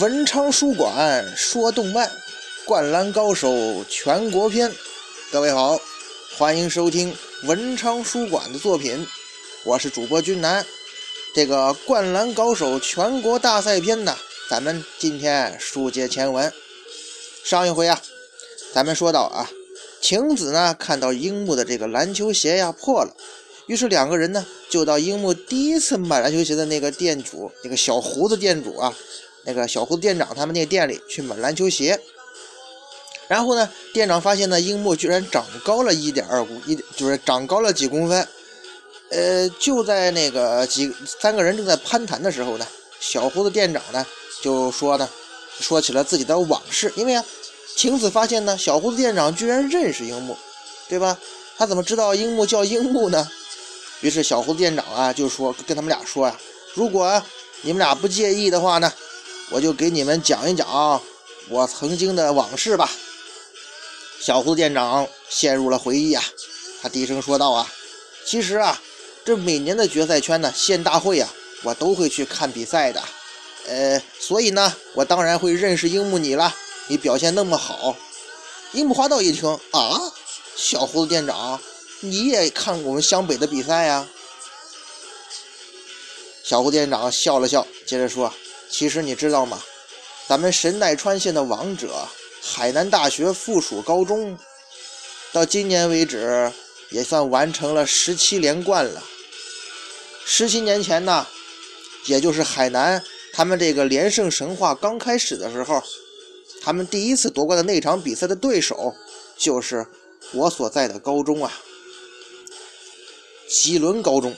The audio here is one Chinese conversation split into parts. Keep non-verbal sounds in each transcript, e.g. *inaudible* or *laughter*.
文昌书馆说动漫，《灌篮高手》全国篇。各位好，欢迎收听文昌书馆的作品，我是主播君南。这个《灌篮高手》全国大赛篇呢，咱们今天书接前文。上一回啊，咱们说到啊，晴子呢看到樱木的这个篮球鞋呀破了，于是两个人呢就到樱木第一次买篮球鞋的那个店主，那个小胡子店主啊。那个小胡子店长他们那个店里去买篮球鞋，然后呢，店长发现呢，樱木居然长高了一点二公一，就是长高了几公分。呃，就在那个几三个人正在攀谈的时候呢，小胡子店长呢就说呢，说起了自己的往事。因为啊，晴子发现呢，小胡子店长居然认识樱木，对吧？他怎么知道樱木叫樱木呢？于是小胡子店长啊就说跟他们俩说呀，如果你们俩不介意的话呢。我就给你们讲一讲我曾经的往事吧。小胡子店长陷入了回忆啊，他低声说道：“啊，其实啊，这每年的决赛圈呢，县大会啊，我都会去看比赛的。呃，所以呢，我当然会认识樱木你了。你表现那么好。”樱木花道一听啊，小胡子店长，你也看我们湘北的比赛呀？小胡店长笑了笑，接着说。其实你知道吗？咱们神奈川县的王者海南大学附属高中，到今年为止也算完成了十七连冠了。十七年前呢，也就是海南他们这个连胜神话刚开始的时候，他们第一次夺冠的那场比赛的对手就是我所在的高中啊，吉伦高中。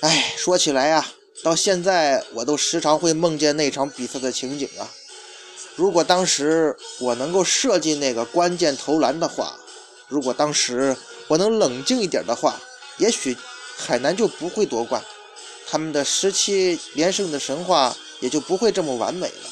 哎，说起来呀。到现在，我都时常会梦见那场比赛的情景啊！如果当时我能够射进那个关键投篮的话，如果当时我能冷静一点的话，也许海南就不会夺冠，他们的十七连胜的神话也就不会这么完美了。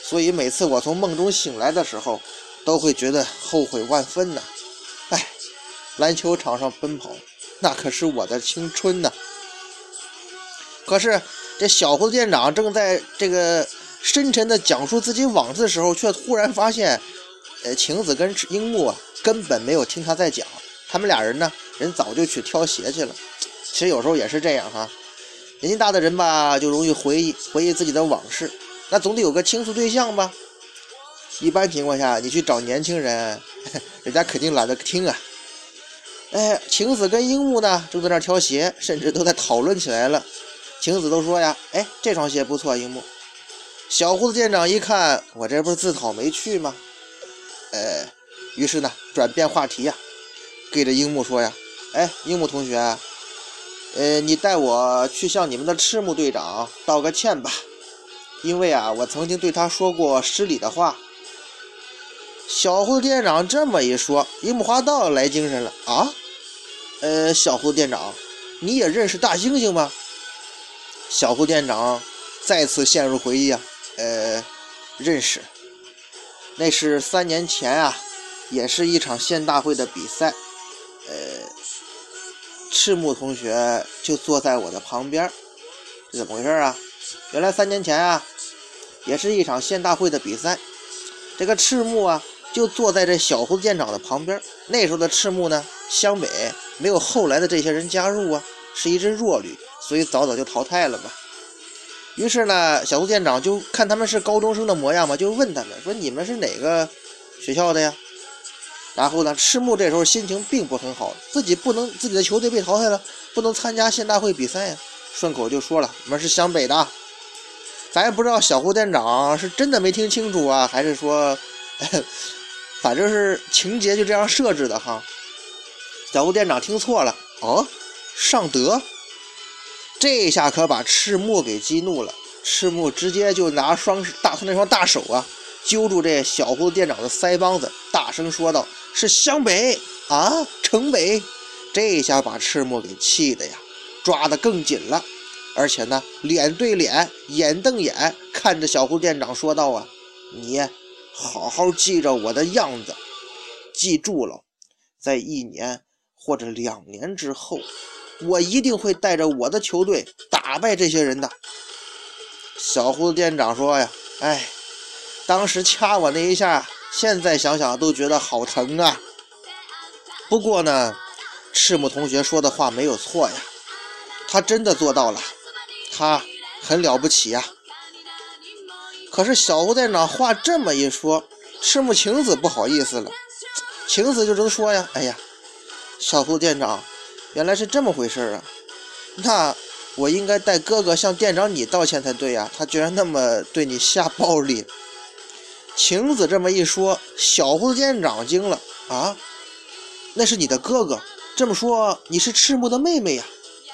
所以每次我从梦中醒来的时候，都会觉得后悔万分呐！哎，篮球场上奔跑，那可是我的青春呐！可是，这小胡子店长正在这个深沉的讲述自己往事的时候，却突然发现，呃，晴子跟樱木啊根本没有听他在讲，他们俩人呢，人早就去挑鞋去了。其实有时候也是这样哈，年纪大的人吧，就容易回忆回忆自己的往事，那总得有个倾诉对象吧。一般情况下，你去找年轻人，*laughs* 人家肯定懒得听啊。哎，晴子跟樱木呢，正在那儿挑鞋，甚至都在讨论起来了。晴子都说呀，哎，这双鞋不错，樱木。小胡子店长一看，我这不是自讨没趣吗？呃，于是呢，转变话题呀，对着樱木说呀，哎，樱木同学，呃，你带我去向你们的赤木队长道个歉吧，因为啊，我曾经对他说过失礼的话。小胡子店长这么一说，樱木花道来精神了啊，呃，小胡子店长，你也认识大猩猩吗？小胡店长再次陷入回忆啊，呃，认识，那是三年前啊，也是一场县大会的比赛，呃，赤木同学就坐在我的旁边，这怎么回事啊？原来三年前啊，也是一场县大会的比赛，这个赤木啊就坐在这小胡店长的旁边。那时候的赤木呢，湘北没有后来的这些人加入啊，是一支弱旅。所以早早就淘汰了嘛。于是呢，小胡店长就看他们是高中生的模样嘛，就问他们说：“你们是哪个学校的呀？”然后呢，赤木这时候心情并不很好，自己不能自己的球队被淘汰了，不能参加县大会比赛呀，顺口就说了：“我们是湘北的。”咱也不知道小胡店长是真的没听清楚啊，还是说，*laughs* 反正是情节就这样设置的哈。小胡店长听错了哦，尚德。这下可把赤木给激怒了，赤木直接就拿双大他那双大手啊，揪住这小胡子店长的腮帮子，大声说道：“是湘北啊，城北！”这下把赤木给气的呀，抓得更紧了，而且呢，脸对脸、眼瞪眼看着小胡子店长说道：“啊，你好好记着我的样子，记住了，在一年或者两年之后。”我一定会带着我的球队打败这些人的。小胡子店长说呀：“哎，当时掐我那一下，现在想想都觉得好疼啊。不过呢，赤木同学说的话没有错呀，他真的做到了，他很了不起呀。可是小胡店长话这么一说，赤木晴子不好意思了，晴子就直说呀：哎呀，小胡子店长，原来是这么回事啊，那……”我应该带哥哥向店长你道歉才对呀，他居然那么对你下暴力。晴子这么一说，小胡子店长惊了啊，那是你的哥哥，这么说你是赤木的妹妹呀？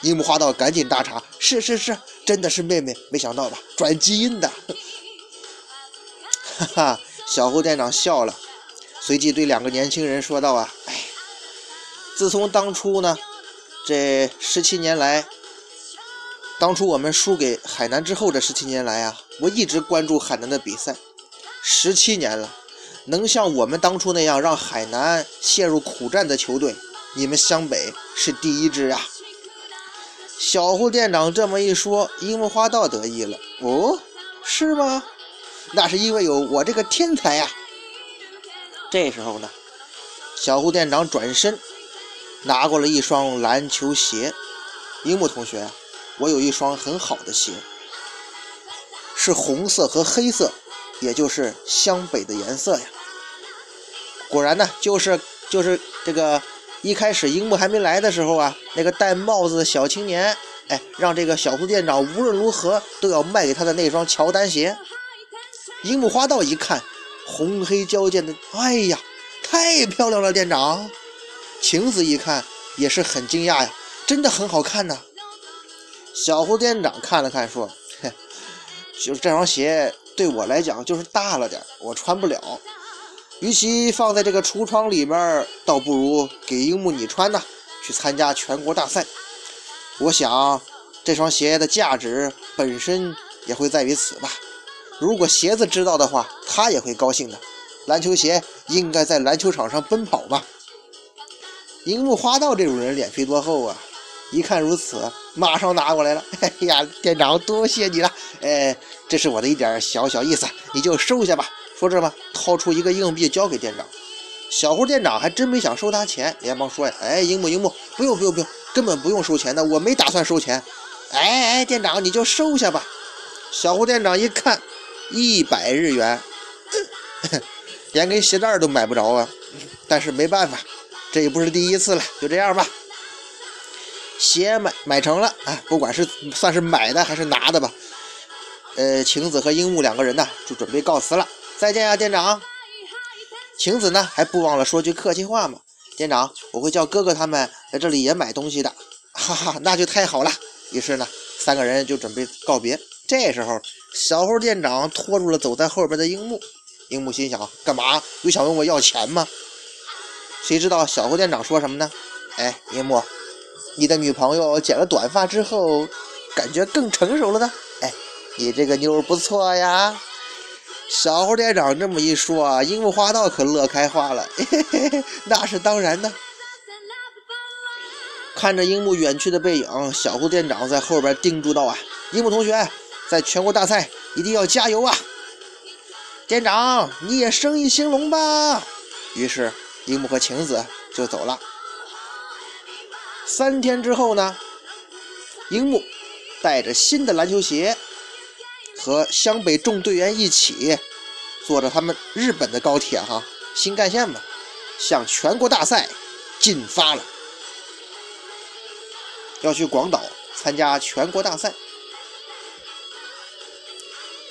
樱木花道赶紧打岔，是是是，真的是妹妹，没想到吧，转基因的。*laughs* 哈哈，小胡店长笑了，随即对两个年轻人说道啊，哎，自从当初呢，这十七年来。当初我们输给海南之后这十七年来啊，我一直关注海南的比赛，十七年了，能像我们当初那样让海南陷入苦战的球队，你们湘北是第一支啊！小胡店长这么一说，樱木花道得意了。哦，是吗？那是因为有我这个天才呀！这时候呢，小胡店长转身拿过了一双篮球鞋，樱木同学。我有一双很好的鞋，是红色和黑色，也就是湘北的颜色呀。果然呢，就是就是这个一开始樱木还没来的时候啊，那个戴帽子的小青年，哎，让这个小胡店长无论如何都要卖给他的那双乔丹鞋。樱木花道一看，红黑交间的，哎呀，太漂亮了，店长。晴子一看也是很惊讶呀，真的很好看呐。小胡店长看了看，说：“嘿，*laughs* 就是这双鞋对我来讲就是大了点，我穿不了。与其放在这个橱窗里面，倒不如给樱木你穿呐，去参加全国大赛。我想这双鞋的价值本身也会在于此吧。如果鞋子知道的话，他也会高兴的。篮球鞋应该在篮球场上奔跑吧。樱木花道这种人脸皮多厚啊！”一看如此，马上拿过来了。*laughs* 哎呀，店长，多谢你了。哎，这是我的一点小小意思，你就收下吧。说着吧，掏出一个硬币交给店长。小胡店长还真没想收他钱，连忙说呀：“哎，樱木，樱木，不用，不用，不用，根本不用收钱的，我没打算收钱。”哎哎，店长你就收下吧。小胡店长一看，一百日元，*laughs* 连根鞋带都买不着啊。但是没办法，这也不是第一次了，就这样吧。鞋买买成了啊，不管是算是买的还是拿的吧。呃，晴子和樱木两个人呢，就准备告辞了。再见呀，店长。晴子呢，还不忘了说句客气话嘛。店长，我会叫哥哥他们在这里也买东西的。哈哈，那就太好了。于是呢，三个人就准备告别。这时候，小猴店长拖住了走在后边的樱木。樱木心想：干嘛？又想问我要钱吗？谁知道小猴店长说什么呢？哎，樱木。你的女朋友剪了短发之后，感觉更成熟了呢。哎，你这个妞不错呀。小胡店长这么一说啊，樱木花道可乐开花了。嘿嘿嘿，那是当然的。看着樱木远去的背影，小胡店长在后边叮嘱道：“啊，樱木同学，在全国大赛一定要加油啊！店长你也生意兴隆吧。”于是樱木和晴子就走了。三天之后呢，樱木带着新的篮球鞋，和湘北众队员一起，坐着他们日本的高铁哈新干线嘛，向全国大赛进发了，要去广岛参加全国大赛。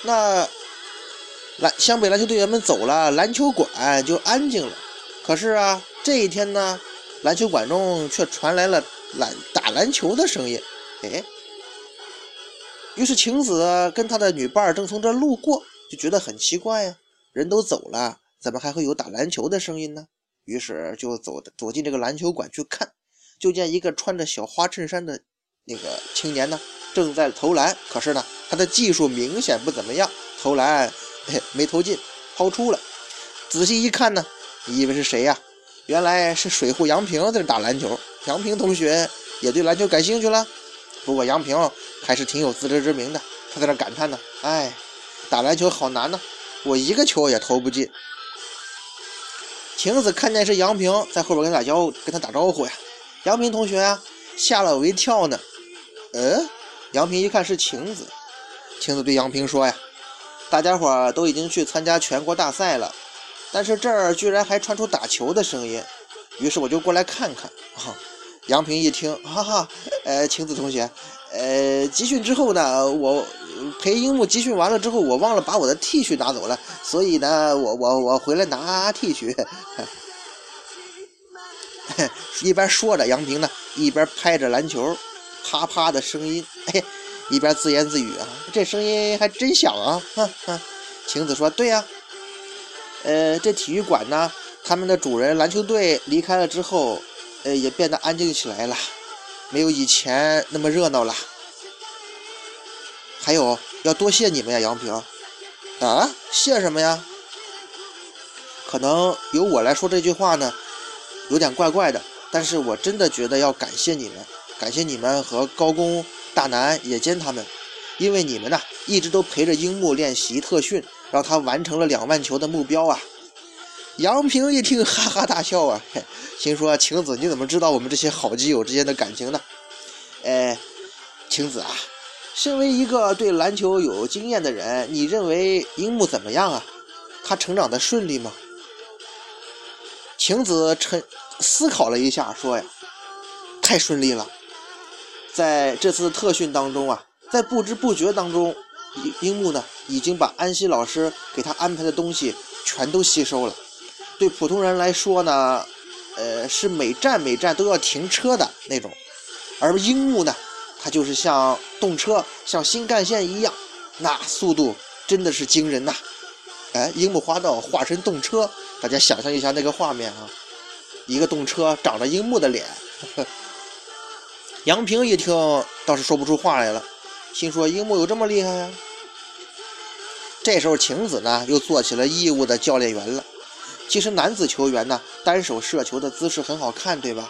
那篮湘北篮球队员们走了，篮球馆就安静了。可是啊，这一天呢。篮球馆中却传来了篮打篮球的声音，哎，于是晴子跟他的女伴正从这路过，就觉得很奇怪呀，人都走了，怎么还会有打篮球的声音呢？于是就走走进这个篮球馆去看，就见一个穿着小花衬衫的那个青年呢，正在投篮，可是呢，他的技术明显不怎么样，投篮没投进，抛出了。仔细一看呢，你以为是谁呀？原来是水户杨平在这打篮球，杨平同学也对篮球感兴趣了。不过杨平还是挺有自知之明的，他在那感叹呢：“哎，打篮球好难呢，我一个球也投不进。”晴子看见是杨平在后边跟他打招呼，跟他打招呼呀。杨平同学啊，吓了我一跳呢。嗯，杨平一看是晴子，晴子对杨平说呀：“大家伙都已经去参加全国大赛了，但是这儿居然还传出打球的声音，于是我就过来看看。”杨平一听，哈哈，呃，晴子同学。呃，集训之后呢，我陪樱木集训完了之后，我忘了把我的 T 恤拿走了，所以呢，我我我回来拿 T 恤。*laughs* 一边说着，杨平呢一边拍着篮球，啪啪的声音，哎，一边自言自语啊，这声音还真响啊！哼哼，晴子说：“对呀，呃，这体育馆呢，他们的主人篮球队离开了之后，呃，也变得安静起来了。”没有以前那么热闹了。还有要多谢你们呀，杨平。啊，谢什么呀？可能由我来说这句话呢，有点怪怪的。但是我真的觉得要感谢你们，感谢你们和高工、大南、野间他们，因为你们呢一直都陪着樱木练习特训，让他完成了两万球的目标啊。杨平一听，哈哈大笑啊，*laughs* 心说：“晴子，你怎么知道我们这些好基友之间的感情呢？”哎，晴子啊，身为一个对篮球有经验的人，你认为樱木怎么样啊？他成长的顺利吗？晴子沉思考了一下，说：“呀，太顺利了，在这次特训当中啊，在不知不觉当中，樱樱木呢已经把安西老师给他安排的东西全都吸收了。”对普通人来说呢，呃，是每站每站都要停车的那种，而樱木呢，它就是像动车，像新干线一样，那速度真的是惊人呐！哎，樱木花道化身动车，大家想象一下那个画面啊，一个动车长着樱木的脸。呵 *laughs* 呵杨平一听倒是说不出话来了，心说樱木有这么厉害呀？这时候晴子呢又做起了义务的教练员了。其实男子球员呢，单手射球的姿势很好看，对吧？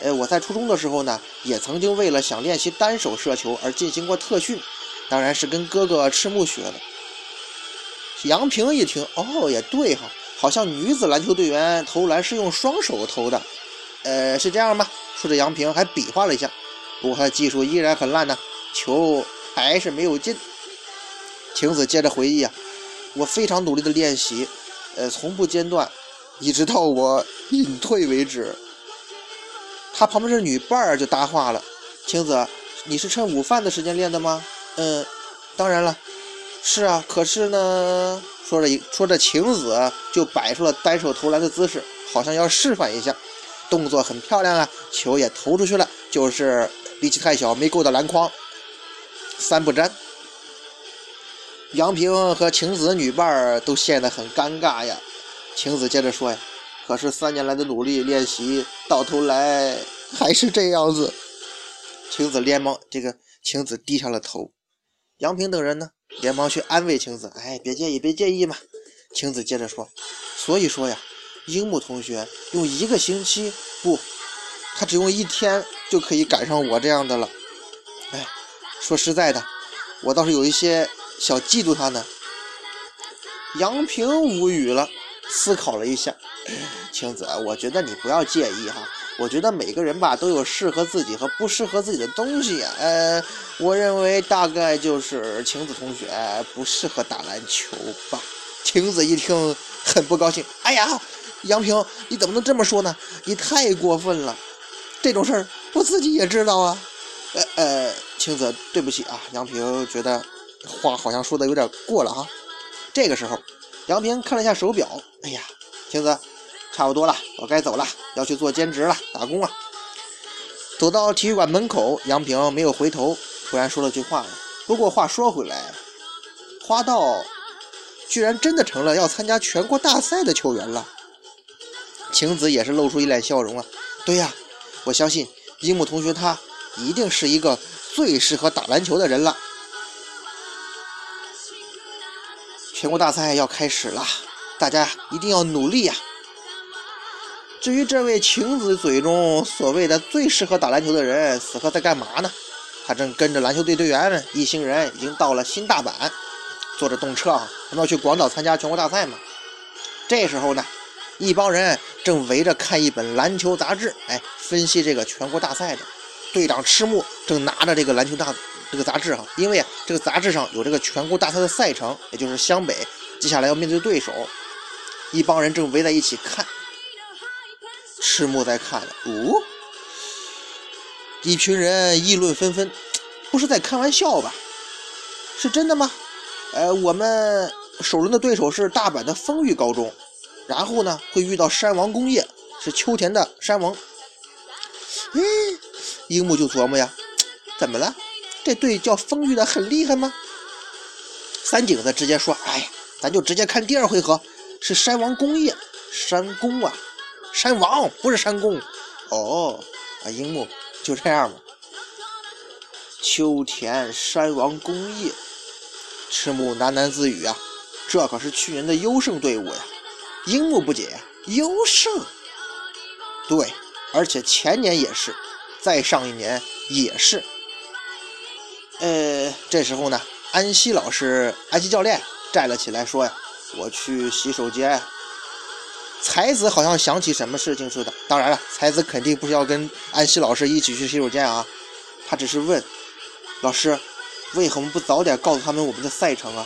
呃，我在初中的时候呢，也曾经为了想练习单手射球而进行过特训，当然是跟哥哥赤木学的。杨平一听，哦，也对哈，好像女子篮球队员投篮是用双手投的，呃，是这样吗？说着，杨平还比划了一下，不过他技术依然很烂呢，球还是没有进。晴子接着回忆啊，我非常努力的练习。呃，从不间断，一直到我隐退为止。他旁边是女伴儿就搭话了：“晴子，你是趁午饭的时间练的吗？”“嗯，当然了，是啊。可是呢，说着说着，晴子就摆出了单手投篮的姿势，好像要示范一下，动作很漂亮啊，球也投出去了，就是力气太小，没够到篮筐，三不沾。”杨平和晴子女伴儿都显得很尴尬呀。晴子接着说呀：“可是三年来的努力练习，到头来还是这样子。”晴子连忙这个晴子低下了头。杨平等人呢，连忙去安慰晴子：“哎，别介意，别介意嘛。”晴子接着说：“所以说呀，樱木同学用一个星期不，他只用一天就可以赶上我这样的了。说实在的，我倒是有一些。”小嫉妒他呢，杨平无语了，思考了一下，*clears throat* 晴子，我觉得你不要介意哈。我觉得每个人吧都有适合自己和不适合自己的东西。呃，我认为大概就是晴子同学不适合打篮球吧。晴子一听很不高兴，哎呀，杨平你怎么能这么说呢？你太过分了，这种事儿我自己也知道啊。呃呃，晴子对不起啊，杨平觉得。话好像说的有点过了哈。这个时候，杨平看了一下手表，哎呀，晴子，差不多了，我该走了，要去做兼职了，打工了。走到体育馆门口，杨平没有回头，突然说了句话。不过话说回来，花道居然真的成了要参加全国大赛的球员了。晴子也是露出一脸笑容啊。对呀，我相信樱木同学他一定是一个最适合打篮球的人了。全国大赛要开始了，大家一定要努力呀！至于这位晴子嘴中所谓的最适合打篮球的人，此刻在干嘛呢？他正跟着篮球队队员们一行人已经到了新大阪，坐着动车啊，他们要去广岛参加全国大赛嘛。这时候呢，一帮人正围着看一本篮球杂志，哎，分析这个全国大赛的。队长赤木正拿着这个篮球大这个杂志哈，因为啊，这个杂志上有这个全国大赛的赛程，也就是湘北接下来要面对对手。一帮人正围在一起看，赤木在看呢。哦，一群人议论纷纷，不是在开玩笑吧？是真的吗？呃，我们首轮的对手是大阪的丰裕高中，然后呢会遇到山王工业，是秋田的山王。嗯，樱木就琢磨呀，*tsk* 怎么了？这队叫丰裕的很厉害吗？三井子直接说：“哎，咱就直接看第二回合。”是山王工业，山工啊，山王不是山工，哦，啊，樱木就这样吧。秋田山王工业，赤木喃喃自语啊，这可是去年的优胜队伍呀。樱木不解，优胜？对，而且前年也是，再上一年也是。呃，这时候呢，安西老师、安西教练站了起来说呀。我去洗手间。才子好像想起什么事情似的。当然了，才子肯定不是要跟安西老师一起去洗手间啊，他只是问老师，为何不早点告诉他们我们的赛程啊？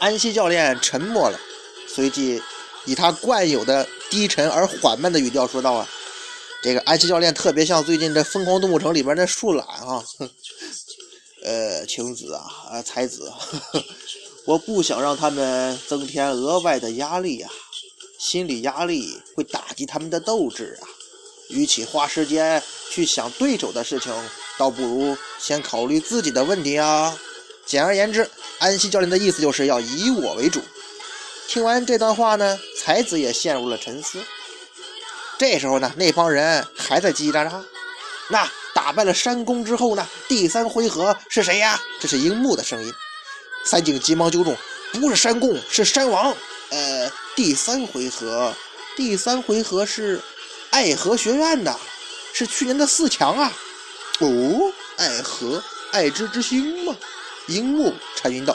安西教练沉默了，随即以他惯有的低沉而缓慢的语调说道：“啊，这个安西教练特别像最近这《疯狂动物城》里边的树懒啊，呃，晴子啊，啊，才子。*laughs* ”我不想让他们增添额外的压力呀，心理压力会打击他们的斗志啊。与其花时间去想对手的事情，倒不如先考虑自己的问题啊。简而言之，安西教练的意思就是要以我为主。听完这段话呢，才子也陷入了沉思。这时候呢，那帮人还在叽叽喳喳。那打败了山宫之后呢？第三回合是谁呀？这是樱木的声音。三井急忙纠正：“不是山宫，是山王。呃，第三回合，第三回合是爱河学院的，是去年的四强啊。哦，爱河，爱之之星吗？”樱木沉吟道：“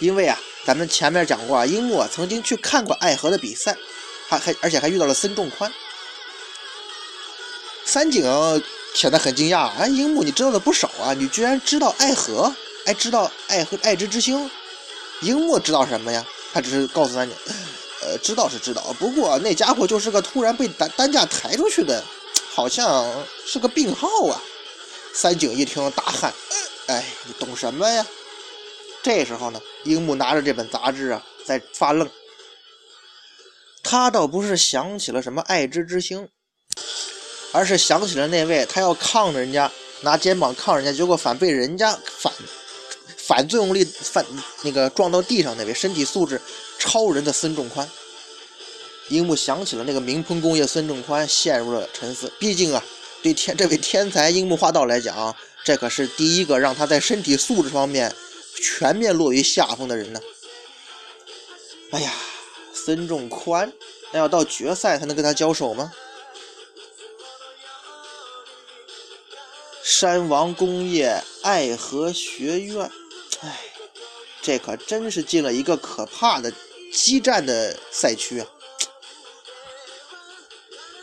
因为啊，咱们前面讲过啊，樱木曾经去看过爱河的比赛，还还而且还遇到了孙仲宽。”三井显得很惊讶：“哎，樱木，你知道的不少啊，你居然知道爱河？”哎，知道爱和爱之之星，樱木知道什么呀？他只是告诉三井，呃，知道是知道，不过那家伙就是个突然被担担架抬出去的，好像是个病号啊。三井一听大汗，哎，你懂什么呀？这时候呢，樱木拿着这本杂志啊，在发愣。他倒不是想起了什么爱之之星，而是想起了那位他要抗着人家，拿肩膀抗人家，结果反被人家反。反作用力反那个撞到地上那位身体素质超人的孙仲宽，樱木想起了那个明鹏工业孙仲宽，陷入了沉思。毕竟啊，对天这位天才樱木花道来讲，这可是第一个让他在身体素质方面全面落于下风的人呢。哎呀，孙仲宽，那要到决赛才能跟他交手吗？山王工业爱河学院。哎，这可真是进了一个可怕的激战的赛区啊！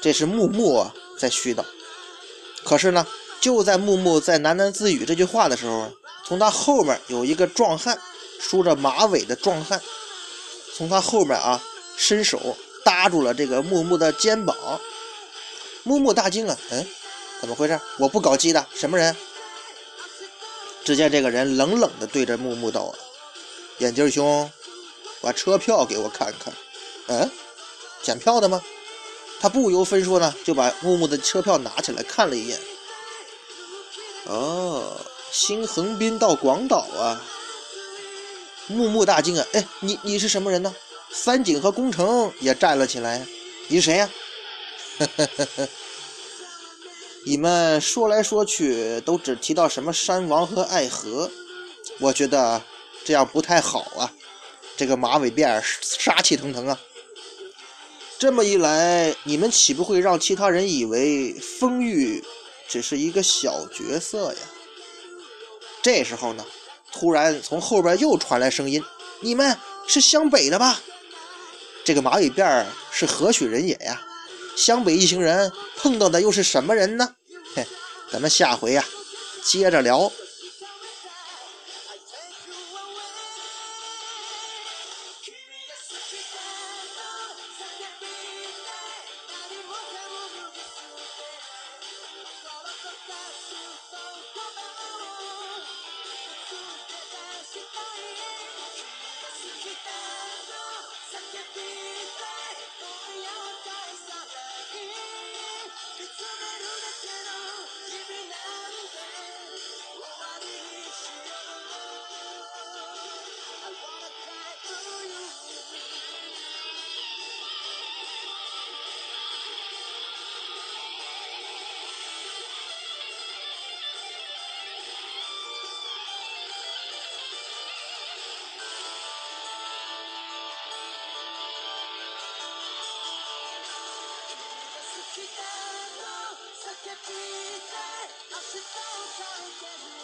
这是木木在絮叨。可是呢，就在木木在喃喃自语这句话的时候，从他后面有一个壮汉，梳着马尾的壮汉，从他后面啊伸手搭住了这个木木的肩膀。木木大惊啊，嗯，怎么回事？我不搞基的，什么人？只见这个人冷冷的对着木木道：“眼镜兄，把车票给我看看。”“嗯，检票的吗？”他不由分说呢，就把木木的车票拿起来看了一眼。“哦，新横滨到广岛啊！”木木大惊啊！“哎，你你是什么人呢？”三井和宫城也站了起来。“你是谁呀？”“呵呵呵呵。”你们说来说去都只提到什么山王和爱河，我觉得这样不太好啊！这个马尾辫杀气腾腾啊！这么一来，你们岂不会让其他人以为丰玉只是一个小角色呀。这时候呢，突然从后边又传来声音：“你们是湘北的吧？这个马尾辫是何许人也呀？湘北一行人碰到的又是什么人呢？嘿，咱们下回呀，接着聊。” I should go, go,